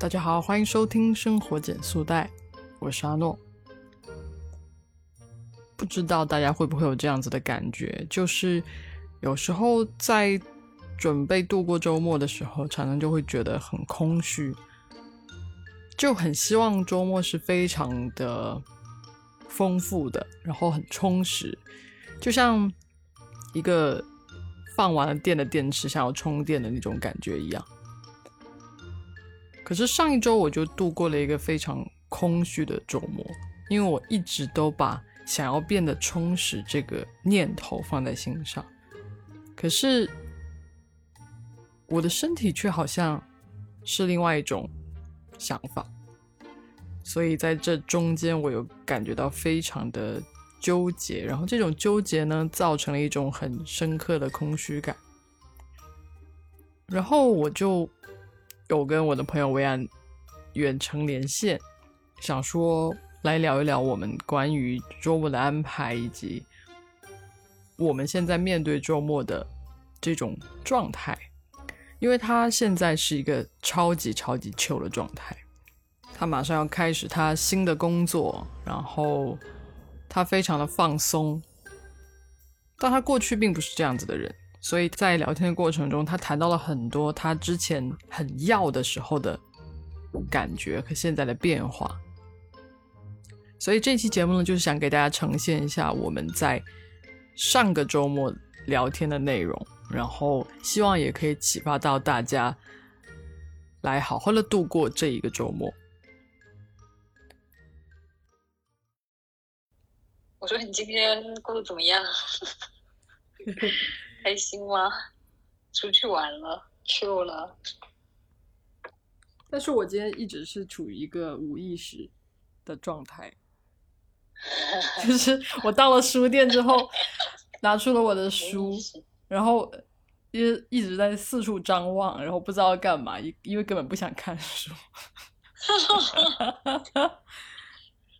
大家好，欢迎收听《生活减速带》，我是阿诺。不知道大家会不会有这样子的感觉，就是有时候在准备度过周末的时候，常常就会觉得很空虚，就很希望周末是非常的丰富的，然后很充实，就像一个放完了电的电池想要充电的那种感觉一样。可是上一周我就度过了一个非常空虚的周末，因为我一直都把想要变得充实这个念头放在心上，可是我的身体却好像是另外一种想法，所以在这中间我有感觉到非常的纠结，然后这种纠结呢，造成了一种很深刻的空虚感，然后我就。有跟我的朋友薇安远程连线，想说来聊一聊我们关于周末的安排，以及我们现在面对周末的这种状态。因为他现在是一个超级超级糗的状态，他马上要开始他新的工作，然后他非常的放松，但他过去并不是这样子的人。所以在聊天的过程中，他谈到了很多他之前很要的时候的感觉和现在的变化。所以这期节目呢，就是想给大家呈现一下我们在上个周末聊天的内容，然后希望也可以启发到大家来好好的度过这一个周末。我说你今天过得怎么样？开心吗？出去玩了，去了。但是我今天一直是处于一个无意识的状态，就是我到了书店之后，拿出了我的书，然后一一直在四处张望，然后不知道干嘛，因因为根本不想看书。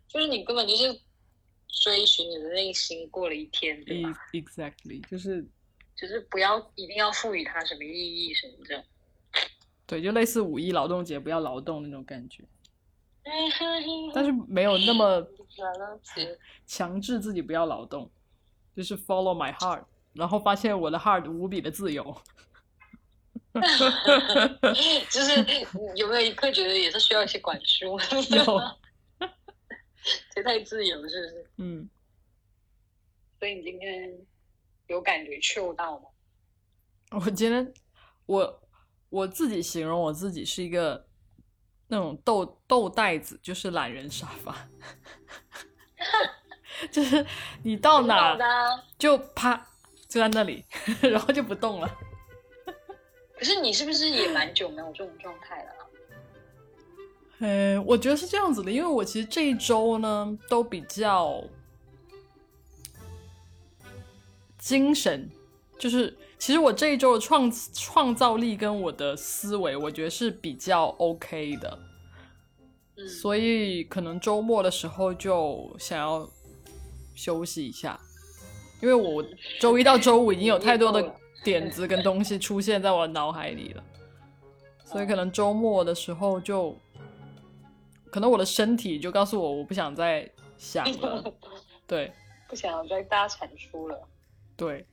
就是你根本就是追寻你的内心过了一天，对吧？Exactly，就是。就是不要一定要赋予它什么意义什么的，对，就类似五一劳动节不要劳动那种感觉，但是没有那么 强制自己不要劳动，就是 follow my heart，然后发现我的 heart 无比的自由，就是有没有一刻觉得也是需要一些管束？有，这太自由是不是？嗯，所以你今天。有感觉嗅到吗？我今天我我自己形容我自己是一个那种豆豆袋子，就是懒人沙发，就是你到哪就啪就在那里，然后就不动了。可是你是不是也蛮久没有这种状态了？嗯，我觉得是这样子的，因为我其实这一周呢都比较。精神。就是，其实我这一周的创创造力跟我的思维，我觉得是比较 OK 的，所以可能周末的时候就想要休息一下，因为我周一到周五已经有太多的 点子跟东西出现在我脑海里了，所以可能周末的时候就，可能我的身体就告诉我，我不想再想了，对，不想再大产出了。对，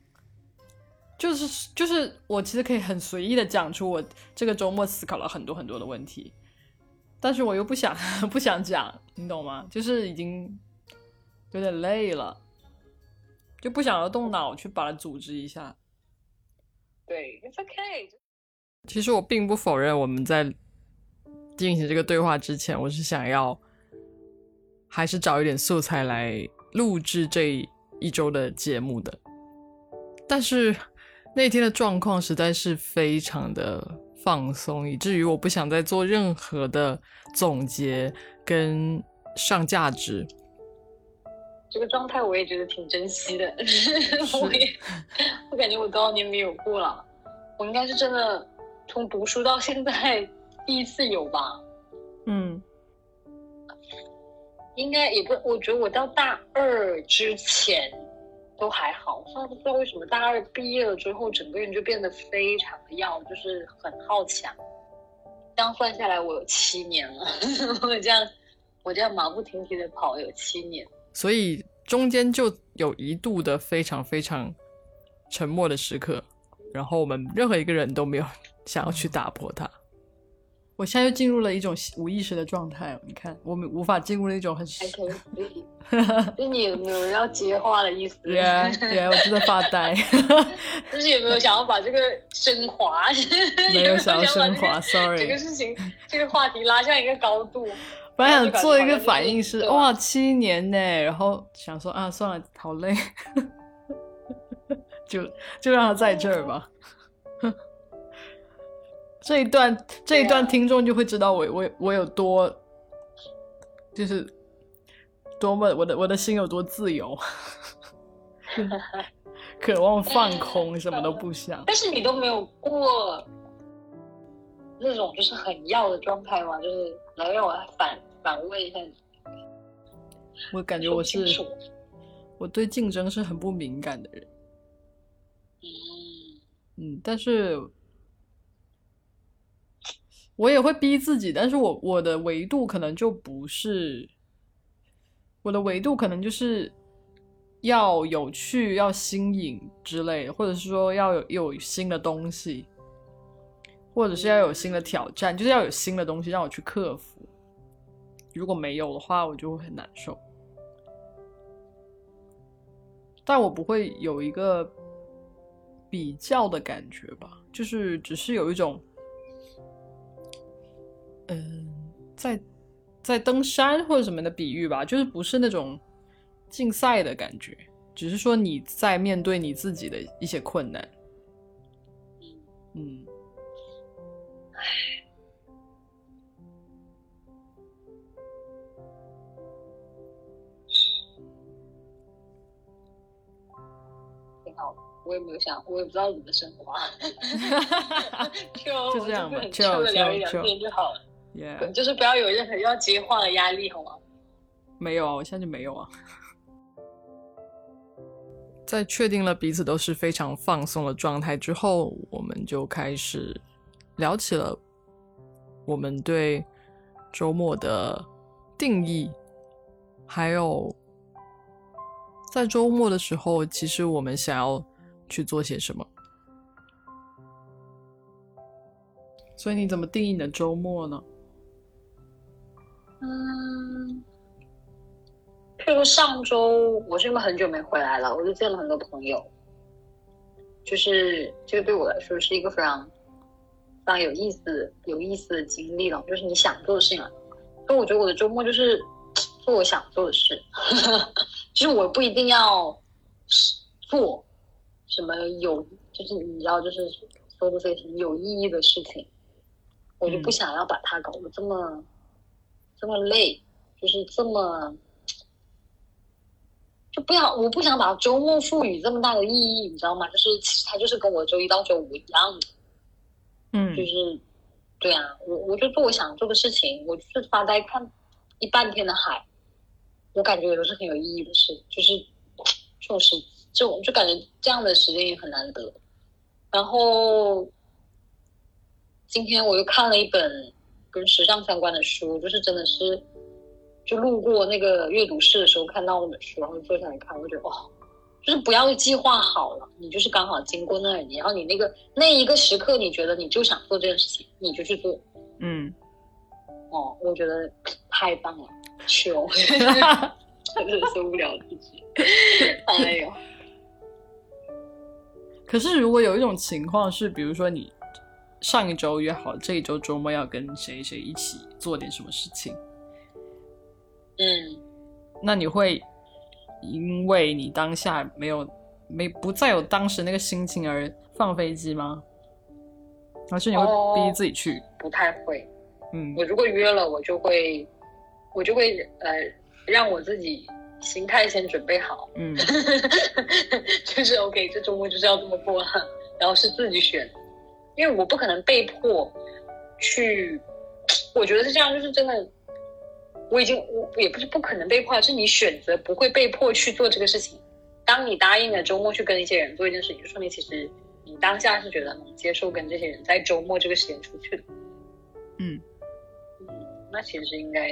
就是就是，我其实可以很随意的讲出我这个周末思考了很多很多的问题，但是我又不想 不想讲，你懂吗？就是已经有点累了，就不想要动脑去把它组织一下。对，It's okay。其实我并不否认我们在进行这个对话之前，我是想要还是找一点素材来录制这一周的节目的。但是那天的状况实在是非常的放松，以至于我不想再做任何的总结跟上价值。这个状态我也觉得挺珍惜的，我也我感觉我多少年没有过了，我应该是真的从读书到现在第一次有吧。嗯，应该也不，我觉得我到大二之前。都还好，虽然不知道为什么大二毕业了之后，整个人就变得非常的要，就是很好强，这样算下来，我有七年了。我这样，我这样马不停蹄的跑有七年，所以中间就有一度的非常非常沉默的时刻，然后我们任何一个人都没有想要去打破它。我现在又进入了一种无意识的状态，你看，我们无法进入那种很……还可以，就 你有没有要接话的意思？对啊，对啊，我就在发呆。就是有没有想要把这个升华？没有想要升华，sorry。这个事情，这个话题拉向一个高度。本来想做一个反应是哇，七年呢，然后想说啊，算了，好累，就就让他在这儿吧。这一段，这一段听众就会知道我我我有多，就是多么我的我的心有多自由，渴望放空，什么都不想。但是你都没有过那种就是很要的状态吗？就是来让我反反问一下你。我感觉我是我对竞争是很不敏感的人。嗯嗯，但是。我也会逼自己，但是我我的维度可能就不是，我的维度可能就是要有趣、要新颖之类的，或者是说要有有新的东西，或者是要有新的挑战，就是要有新的东西让我去克服。如果没有的话，我就会很难受。但我不会有一个比较的感觉吧，就是只是有一种。嗯，在在登山或者什么的比喻吧，就是不是那种竞赛的感觉，只是说你在面对你自己的一些困难。嗯，唉，挺好的。我也没有想，我也不知道怎么升华，就这样吧，就聊一聊天就好了。就是不要有任何要接话的压力，好吗？没有啊，我现在就没有啊。在确定了彼此都是非常放松的状态之后，我们就开始聊起了我们对周末的定义，还有在周末的时候，其实我们想要去做些什么。所以你怎么定义你的周末呢？嗯，譬如上周，我是因为很久没回来了，我就见了很多朋友，就是这个对我来说是一个非常非常有意思、有意思的经历了。就是你想做的事情了，所以我觉得我的周末就是做我想做的事，就是我不一定要做什么有，就是你知道，就是说的这些有意义的事情，我就不想要把它搞得这么。这么累，就是这么，就不要，我不想把周末赋予这么大的意义，你知道吗？就是其实它就是跟我周一到周五一样的，嗯，就是，对啊，我我就做我想做的事情，我就是发呆看一半天的海，我感觉也都是很有意义的事，就是这种时，这种就感觉这样的时间也很难得。然后今天我又看了一本。跟时尚相关的书，就是真的是，就路过那个阅读室的时候看到那本书，然后坐下来看，我觉得哦，就是不要计划好了，你就是刚好经过那里，然后你那个那一个时刻，你觉得你就想做这件事情，你就去做。嗯，哦，我觉得太棒了，穷，真的受不了自己。哎呦，可是如果有一种情况是，比如说你。上一周约好这一周周末要跟谁谁一起做点什么事情，嗯，那你会因为你当下没有没不再有当时那个心情而放飞机吗？还是你会逼自己去？不太会，嗯，我如果约了，我就会我就会呃让我自己心态先准备好，嗯，就是 OK，这周末就是要这么过，然后是自己选。因为我不可能被迫去，我觉得是这样，就是真的，我已经我也不是不可能被迫，是你选择不会被迫去做这个事情。当你答应了周末去跟一些人做一件事情，就说明其实你当下是觉得能接受跟这些人在周末这个时间出去的。嗯嗯，那其实应该，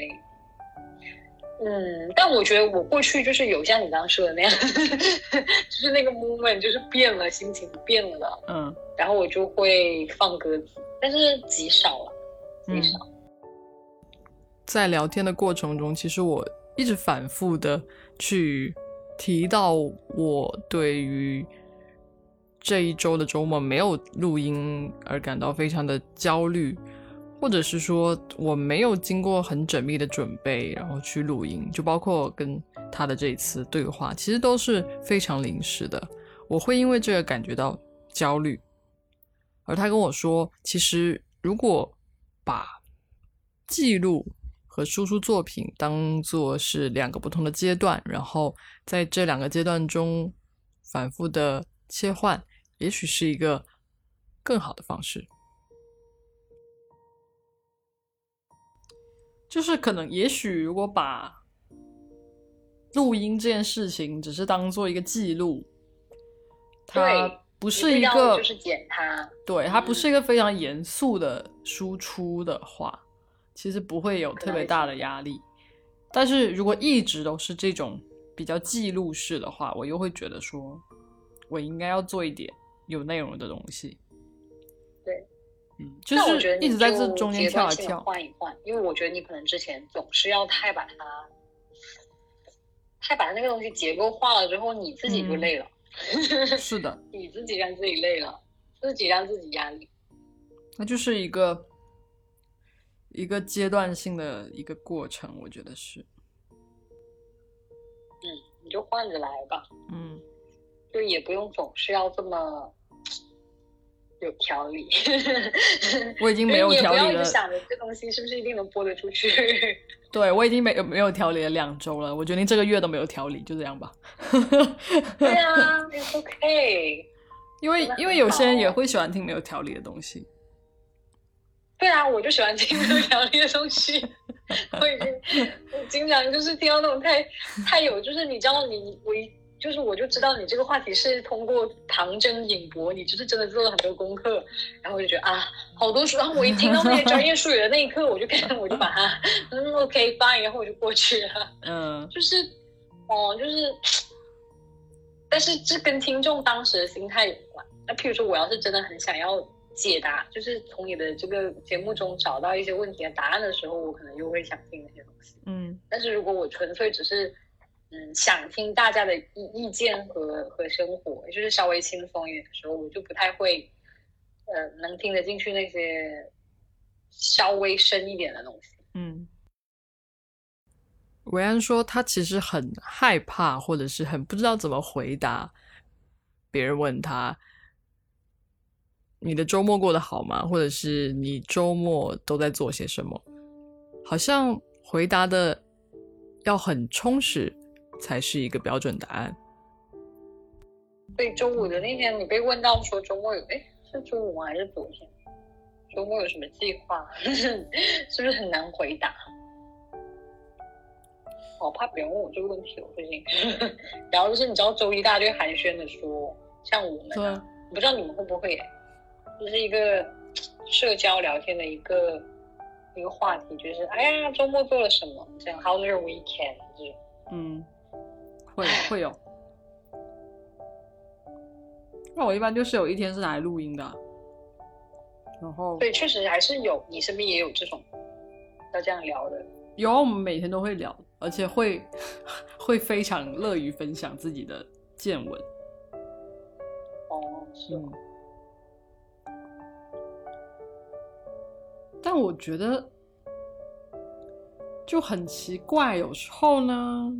嗯，但我觉得我过去就是有像你刚刚说的那样，就是那个 moment 就是变了，心情变了，嗯然后我就会放鸽子，但是极少了，极少。在聊天的过程中，其实我一直反复的去提到我对于这一周的周末没有录音而感到非常的焦虑，或者是说我没有经过很缜密的准备，然后去录音，就包括跟他的这一次对话，其实都是非常临时的。我会因为这个感觉到焦虑，而他跟我说，其实如果把记录和输出作品当做是两个不同的阶段，然后在这两个阶段中反复的切换，也许是一个更好的方式。就是可能，也许如果把录音这件事情只是当做一个记录，它不是一个就是剪它，对，它不嗯是一个非常严肃的输出的话，其实不会有特别大的压力。但是如果一直都是这种比较记录式的话，我又会觉得说，我应该要做一点有内容的东西。对，嗯，就但我觉得你是一直在这中间跳来跳。换一换，因为我觉得你可能之前总是要太把它，太把那个东西结构化了之后，你自己就嗯。累了，是的，你自己让自己累了，自己让自己压力。那就是一个一个阶段性的一个过程，我觉得是，嗯，你就换着来吧，嗯，就也不用总是要这么有条理。我已经没有因为你不要。想着这东西是不是一定能播得出去。对我已经没有没有条理了两周了，我决定这个月都没有条理，就这样吧。对啊，it's okay。因为因为有些人也会喜欢听没有条理的东西。对啊，我就喜欢听没有条理的东西。我已经，我经常就是听到那种太太有，就是你知道你我一就是我就知道你这个话题是通过唐征引博，你就是真的做了很多功课，然后我就觉得啊，好多书，然后我一听到那些专业术语的那一刻，我就看 我就把它嗯 OK fine，然后我就过去了。嗯就是哦，就是，但是这跟听众当时的心态有关。那譬如说，我要是真的很想要解答，就是从你的这个节目中找到一些问题的答案的时候，我可能又会想听那些东西。嗯但是如果我纯粹只是嗯想听大家的意意见和和生活，就是稍微轻松一点的时候，我就不太会呃能听得进去那些稍微深一点的东西。嗯。维安说，他其实很害怕，或者是很不知道怎么回答别人问他：“你的周末过得好吗？”或者是“你周末都在做些什么？”好像回答的要很充实，才是一个标准答案。所以周五的那天，你被问到说周末有，哎，是周五吗？还是昨天？周末有什么计划？是不是很难回答？我怕别人问我这个问题，我最近。然后就是你知道，周一大家就会寒暄的说，像我们啊，我不知道你们会不会，就是一个社交聊天的一个一个话题，就是哎呀，周末做了什么？这样 How's your weekend？这种。嗯，会 会有。那我一般就是有一天是拿来录音的，然后对，确实还是有，你身边也有这种要这样聊的。有啊我们每天都会聊，而且会 会非常乐于分享自己的见闻。哦，是嗯，但我觉得就很奇怪，有时候呢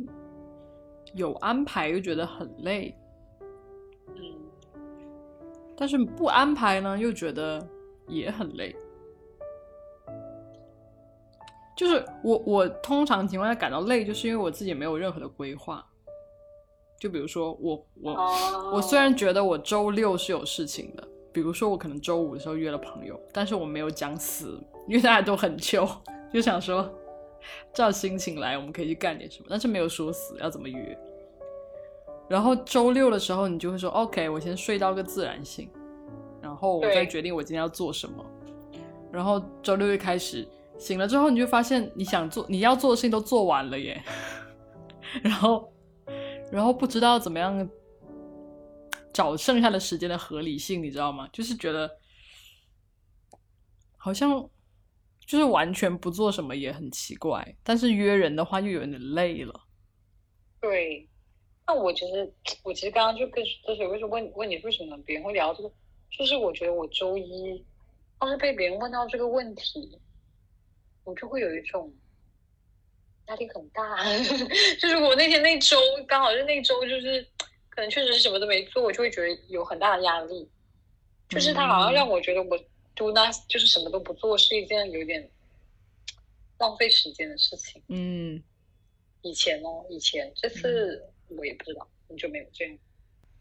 有安排又觉得很累，嗯，但是不安排呢又觉得也很累。就是我我通常情况下感到累，就是因为我自己没有任何的规划。就比如说我我、哦，我虽然觉得我周六是有事情的，比如说我可能周五的时候约了朋友，但是我没有讲死，因为大家都很糗，就想说照心情来，我们可以去干点什么，但是没有说死要怎么约。然后周六的时候，你就会说 OK，我先睡到个自然醒，然后我再决定我今天要做什么。然后周六一开始醒了之后，你就发现你想做你要做的事情都做完了耶，然后然后不知道怎么样找剩下的时间的合理性，你知道吗？就是觉得好像就是完全不做什么也很奇怪，但是约人的话又有点累了。对，那我其实我其实刚刚就跟就是为什么问问你为什么别人会聊这个，就是我觉得我周一要是被别人问到这个问题，我就会有一种压力很大。就是我那天那周刚好是那周，就是可能确实是什么都没做，我就会觉得有很大的压力。就是他好像让我觉得我 do not 就是什么都不做是一件有点浪费时间的事情。嗯以前哦，以前这次我也不知道，很久没有这样。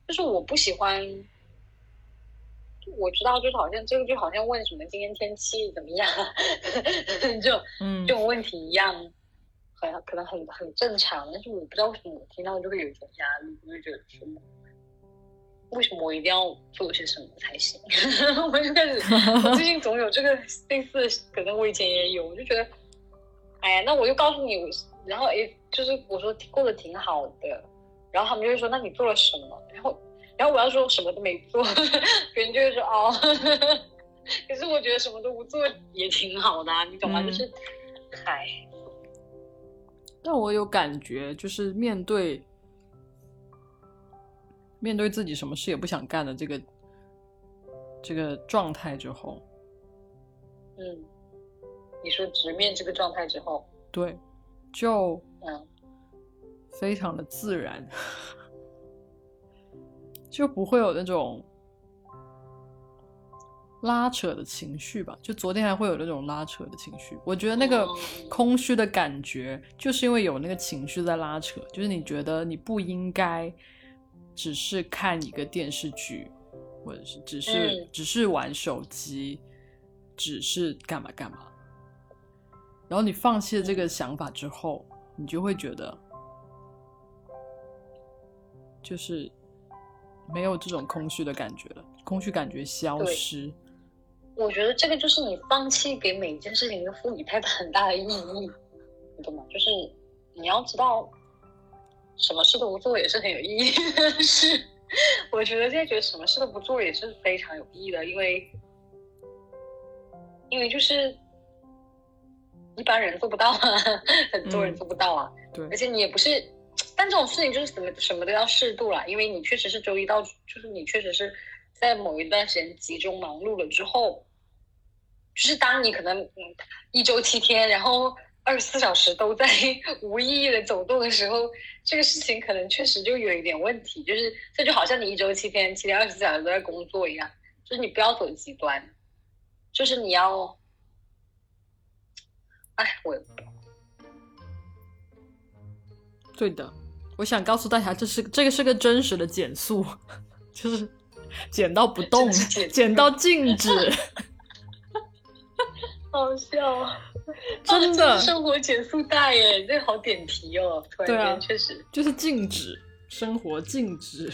就是我不喜欢，我知道，就是好像这个就好像问什么今天天气怎么样，就嗯这种问题一样，很可能很很正常，但是我不知道为什么我听到就会有一种压力，我就觉得说，为什么我一定要做些什么才行？我就开始，我最近总有这个类似的，可能我以前也有，我就觉得，哎呀，那我就告诉你，我然后诶，就是我说过得挺好的，然后他们就会说，那你做了什么？然后然后我要说什么都没做，别人就会说哦，可是我觉得什么都不做也挺好的、啊，你懂吗？嗯就是，嗨，但我有感觉，就是面对面对自己什么事也不想干的这个这个状态之后，嗯，你说直面这个状态之后，对，就嗯非常的自然，就不会有那种拉扯的情绪吧。就昨天还会有那种拉扯的情绪，我觉得那个嗯空虚的感觉，就是因为有那个情绪在拉扯，就是你觉得你不应该只是看一个电视剧，或者是只是、嗯只是玩手机，只是干嘛干嘛。然后你放弃了这个想法之后，你就会觉得，就是没有这种空虚的感觉了，空虚感觉消失。我觉得这个就是你放弃给每一件事情都赋予它很大的意义，你懂吗？就是你要知道，什么事都不做也是很有意义的事。我觉得现在觉得什么事都不做也是非常有意义的，因为因为就是一般人做不到啊，很多人嗯做不到啊。对而且你也不是，但这种事情就是什么什么都要适度啦，因为你确实是周一到，就是你确实是在某一段时间集中忙碌了之后，就是当你可能嗯一周七天，然后二十四小时都在 无意义的走动的时候，这个事情可能确实就有一点问题，就是这就好像你一周七天，七天二十四小时都在工作一样，就是你不要走极端，就是你要，哎，我对的，我想告诉大家，这是这个是个真实的减速，就是减到不动减，减到静止，好笑啊！真的生活减速带耶，这个好点题哦。突然间，确实，就是静止，生活静止。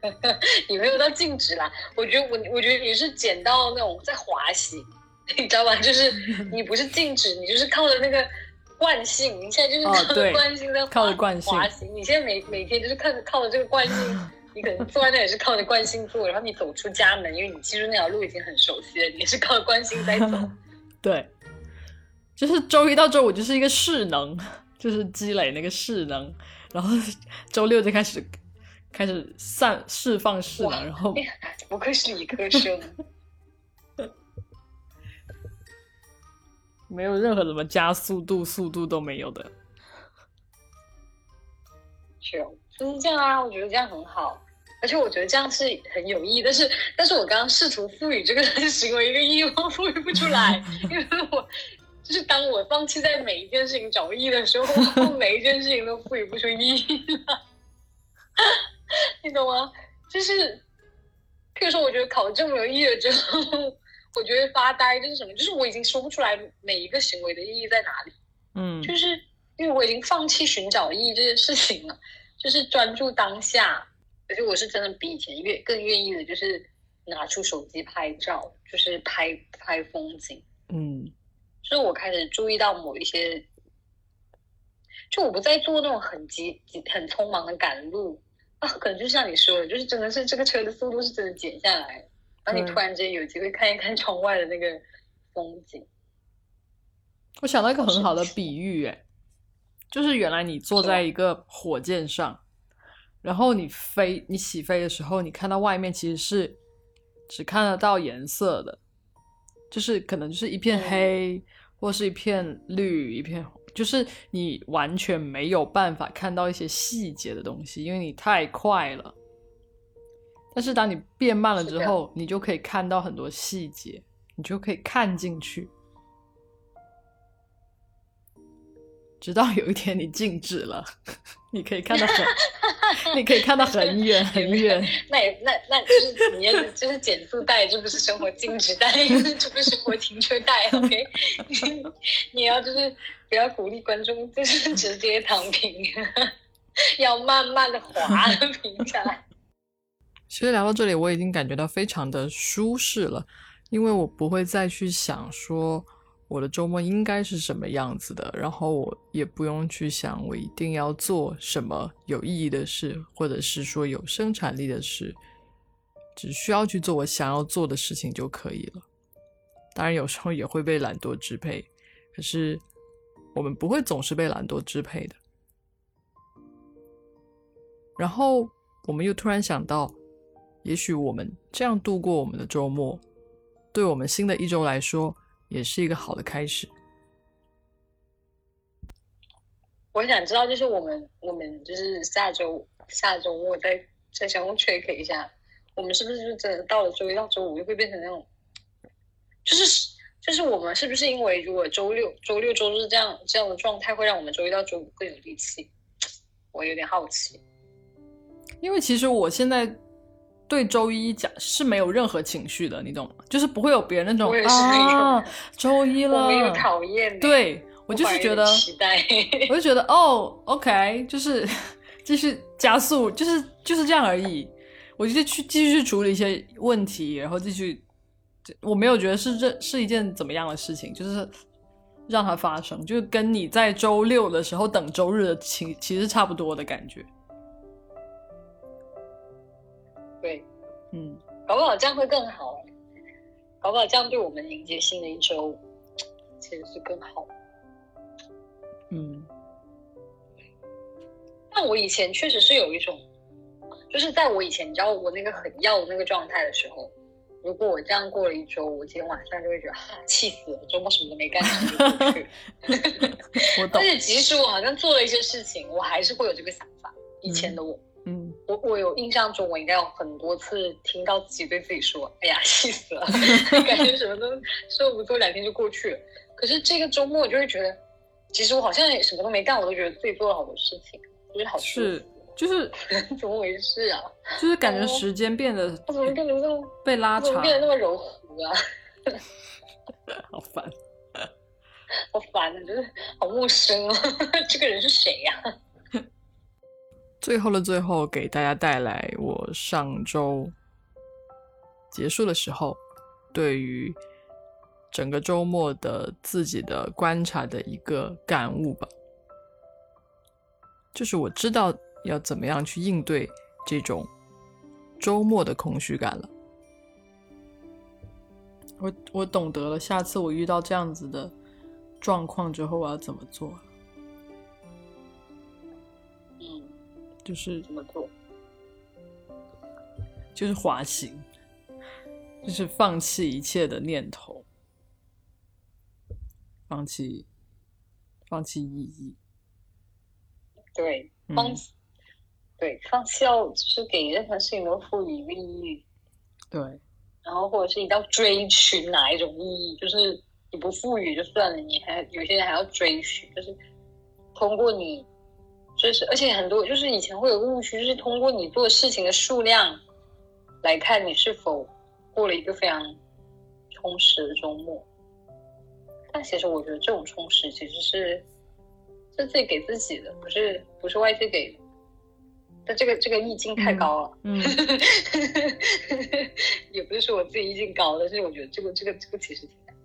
你没有到静止啦。我觉得我，我觉得你是减到那种在滑行，你知道吧？就是你不是静止，你就是靠着那个惯性，你现在就是哦靠着惯性在滑靠着惯性滑行。你现在每每天就是靠着靠着这个惯性，你可能坐在那也是靠着惯性坐，然后你走出家门，因为你其实那条路已经很熟悉了，你也是靠着惯性在走。对，就是周一到周五就是一个势能，就是积累那个势能，然后周六就开始开始散释放势能，然后 不愧是理科生。没有任何什么加速度、速度都没有的。是哦，就是这样啊，我觉得这样很好，而且我觉得这样是很有意义。但是，但是我刚刚试图赋予这个行为一个意义，我赋予不出来，因为我就是当我放弃在每一件事情找意义的时候，我 每一件事情都赋予不出意义了，你懂吗？就是，譬如说，我觉得考证没有意义了之后，我觉得发呆就是什么，就是我已经说不出来每一个行为的意义在哪里。嗯就是因为我已经放弃寻找意义这件事情了，就是专注当下。而且我是真的比以前愿更愿意的，就是拿出手机拍照，就是拍拍风景。嗯，就是我开始注意到某一些，就我不再做那种很急、急很匆忙的赶路啊，可能就像你说的，就是真的是这个车的速度是真的减下来，然后你突然间有机会看一看窗外的那个风景。我想到一个很好的比喻，哎，就是原来你坐在一个火箭上，然后你飞，你起飞的时候，你看到外面其实是只看得到颜色的。就是可能就是一片黑，或是一片绿，一片红，就是你完全没有办法看到一些细节的东西，因为你太快了。但是当你变慢了之后，你就可以看到很多细节，你就可以看进去。直到有一天你静止了，你可以看到很，你可以看到很远 很远。那也那那就是你要就是减速带，这不是生活禁止带，这不是生活停车带。OK，你要就是不要鼓励观众就是直接躺平，要慢慢的滑平下来。其实聊到这里，我已经感觉到非常的舒适了，因为我不会再去想说。我的周末应该是什么样子的？然后我也不用去想我一定要做什么有意义的事，或者是说有生产力的事，只需要去做我想要做的事情就可以了。当然，有时候也会被懒惰支配，可是我们不会总是被懒惰支配的。然后我们又突然想到，也许我们这样度过我们的周末，对我们新的一周来说。也是一个好的开始。我想知道，就是我们我们就是下周下周末再再相互 check 一下，我们是不是就真的到了周一到周五就会变成那种，就是就是我们是不是因为如果周六周六周日这样这样的状态会让我们周一到周五更有力气？我有点好奇。因为其实我现在。对周一讲是没有任何情绪的，你懂吗？就是不会有别人那种啊，周一了，没有讨厌。对我就是觉得我就觉得哦，OK，就是 继续加速，就是就是这样而已。我就去继续去处理一些问题，然后继续，我没有觉得是这是一件怎么样的事情，就是让它发生，就是跟你在周六的时候等周日的情其实差不多的感觉。对，嗯，搞不好这样会更好，搞不好这样对我们迎接新的一周其实是更好。嗯，但我以前确实是有一种，就是在我以前，你知道我那个很要的那个状态的时候，如果我这样过了一周，我今天晚上就会觉得哈气死了，周末什么都没干。但是即使我好像做了一些事情，我还是会有这个想法。以前的我。嗯，我我有印象中，我应该有很多次听到自己对自己说：“哎呀，气死了，感觉什么都说不做两天就过去了。”可是这个周末，我就会觉得，其实我好像也什么都没干，我都觉得自己做了好多事情，就是好是就是 怎么回事啊？就是感觉时间变得怎么变得这么被拉长，变得那么柔和啊？好烦，好烦啊！就是好陌生啊！这个人是谁呀？最后的最后，给大家带来我上周结束的时候，对于整个周末的自己的观察的一个感悟吧。就是我知道要怎么样去应对这种周末的空虚感了。我我懂得了，下次我遇到这样子的状况之后，我要怎么做。就是怎么做？就是滑行，就是放弃一切的念头，放弃，放弃意义。对，放弃，对，放弃要就是给任何事情都赋予意义。对，然后或者是一定要追寻哪一种意义，就是你不赋予就算了，你还有些人还要追寻，就是通过你。就是，而且很多就是以前会有个误区，就是通过你做事情的数量来看你是否过了一个非常充实的周末。但其实我觉得这种充实其实是是自己给自己的，不是不是外界给的。但这个这个意境太高了，嗯，也不是说我自己意境高，但是我觉得这个这个这个其实挺难。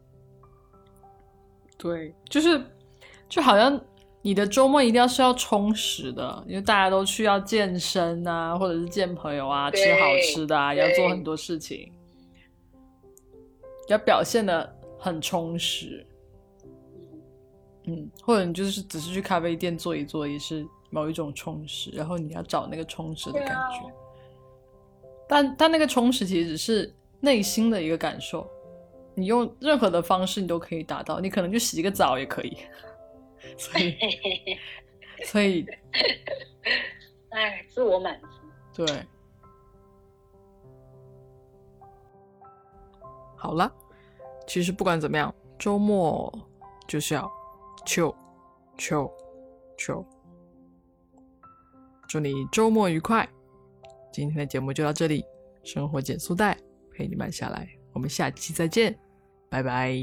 对，就是就好像你的周末一定要是要充实的，因为大家都去要健身啊，或者是见朋友啊，吃好吃的啊，要做很多事情，要表现的很充实。嗯，或者你就是只是去咖啡店坐一坐，也是某一种充实。然后你要找那个充实的感觉，但但那个充实其实只是内心的一个感受，你用任何的方式你都可以达到。你可能就洗个澡也可以，所以所以，哎，自我满足。对，好了，其实不管怎么样，周末就是要。chill chill chill，祝你周末愉快！今天的节目就到这里，生活减速带陪你慢下来，我们下期再见，拜拜！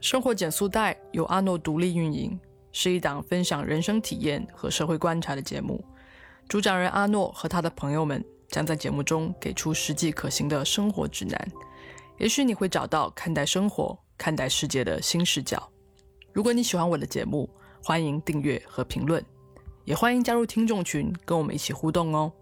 生活减速带由阿诺独立运营，是一档分享人生体验和社会观察的节目。主讲人阿诺和他的朋友们将在节目中给出实际可行的生活指南，也许你会找到看待生活。看待世界的新视角。如果你喜欢我的节目，欢迎订阅和评论，也欢迎加入听众群，跟我们一起互动哦。